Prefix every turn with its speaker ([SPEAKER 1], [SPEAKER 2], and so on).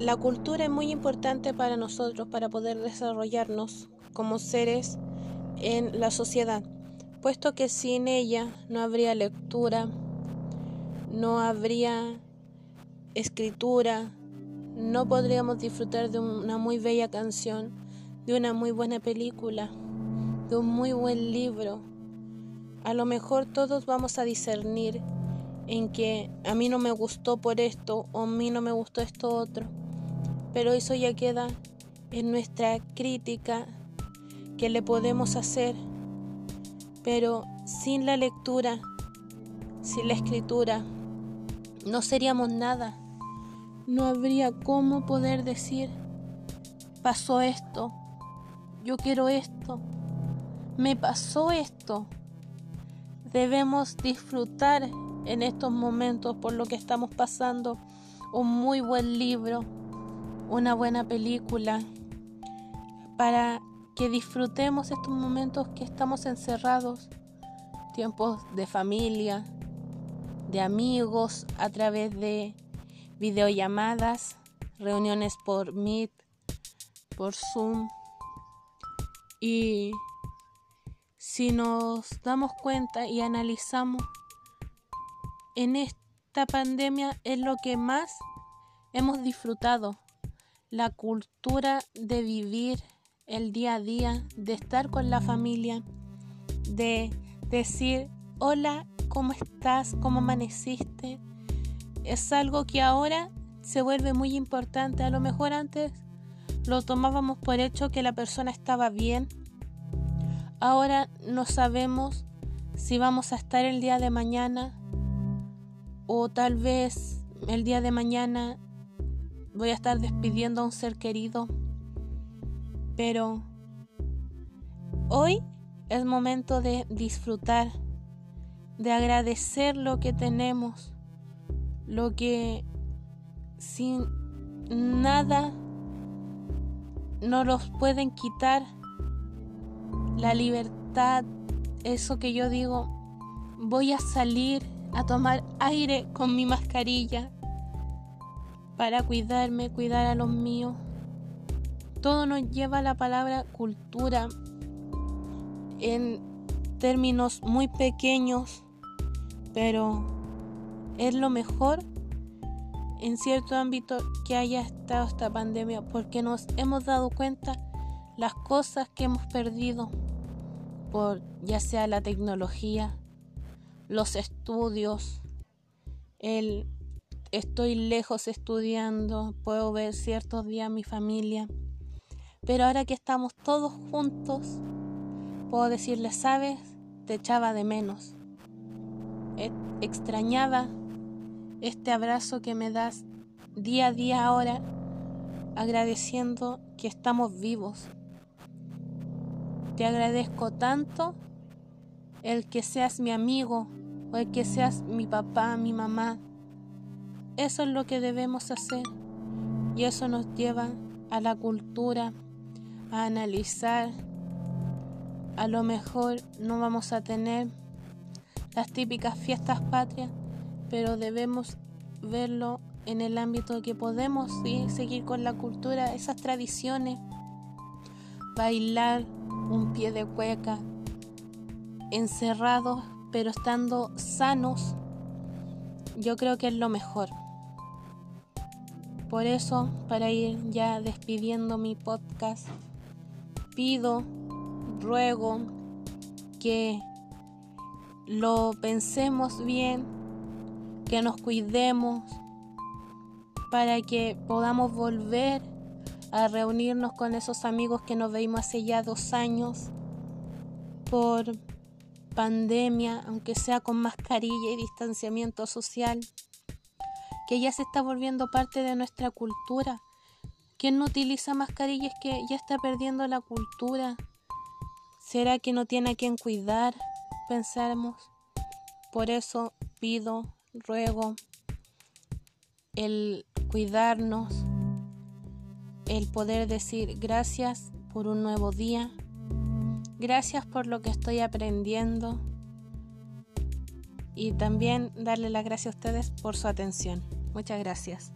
[SPEAKER 1] la cultura es muy importante para nosotros para poder desarrollarnos como seres en la sociedad, puesto que sin ella no habría lectura, no habría escritura, no podríamos disfrutar de una muy bella canción, de una muy buena película, de un muy buen libro. A lo mejor todos vamos a discernir en que a mí no me gustó por esto o a mí no me gustó esto otro, pero eso ya queda en nuestra crítica que le podemos hacer, pero sin la lectura, sin la escritura, no seríamos nada. No habría cómo poder decir, pasó esto, yo quiero esto, me pasó esto. Debemos disfrutar en estos momentos por lo que estamos pasando un muy buen libro, una buena película, para que disfrutemos estos momentos que estamos encerrados, tiempos de familia, de amigos a través de videollamadas, reuniones por Meet, por Zoom. Y si nos damos cuenta y analizamos, en esta pandemia es lo que más hemos disfrutado, la cultura de vivir el día a día, de estar con la familia, de decir, hola, ¿cómo estás? ¿Cómo amaneciste? Es algo que ahora se vuelve muy importante. A lo mejor antes lo tomábamos por hecho que la persona estaba bien. Ahora no sabemos si vamos a estar el día de mañana o tal vez el día de mañana voy a estar despidiendo a un ser querido. Pero hoy es momento de disfrutar, de agradecer lo que tenemos, lo que sin nada no los pueden quitar. La libertad, eso que yo digo, voy a salir a tomar aire con mi mascarilla para cuidarme, cuidar a los míos. Todo nos lleva a la palabra cultura en términos muy pequeños, pero es lo mejor en cierto ámbito que haya estado esta pandemia porque nos hemos dado cuenta las cosas que hemos perdido por ya sea la tecnología, los estudios, el estoy lejos estudiando, puedo ver ciertos días a mi familia, pero ahora que estamos todos juntos, puedo decirle, sabes, te echaba de menos, e, extrañaba este abrazo que me das día a día ahora, agradeciendo que estamos vivos. Te agradezco tanto el que seas mi amigo, o el que seas mi papá, mi mamá. Eso es lo que debemos hacer y eso nos lleva a la cultura, a analizar. A lo mejor no vamos a tener las típicas fiestas patrias, pero debemos verlo en el ámbito que podemos seguir con la cultura, esas tradiciones, bailar un pie de cueca, encerrados pero estando sanos, yo creo que es lo mejor. Por eso, para ir ya despidiendo mi podcast, pido, ruego que lo pensemos bien, que nos cuidemos, para que podamos volver a reunirnos con esos amigos que nos veimos hace ya dos años por pandemia, aunque sea con mascarilla y distanciamiento social, que ya se está volviendo parte de nuestra cultura. Quien no utiliza mascarilla es que ya está perdiendo la cultura. ¿Será que no tiene a quien cuidar? Pensamos. Por eso pido, ruego el cuidarnos, el poder decir gracias por un nuevo día, Gracias por lo que estoy aprendiendo y también darle las gracias a ustedes por su atención. Muchas gracias.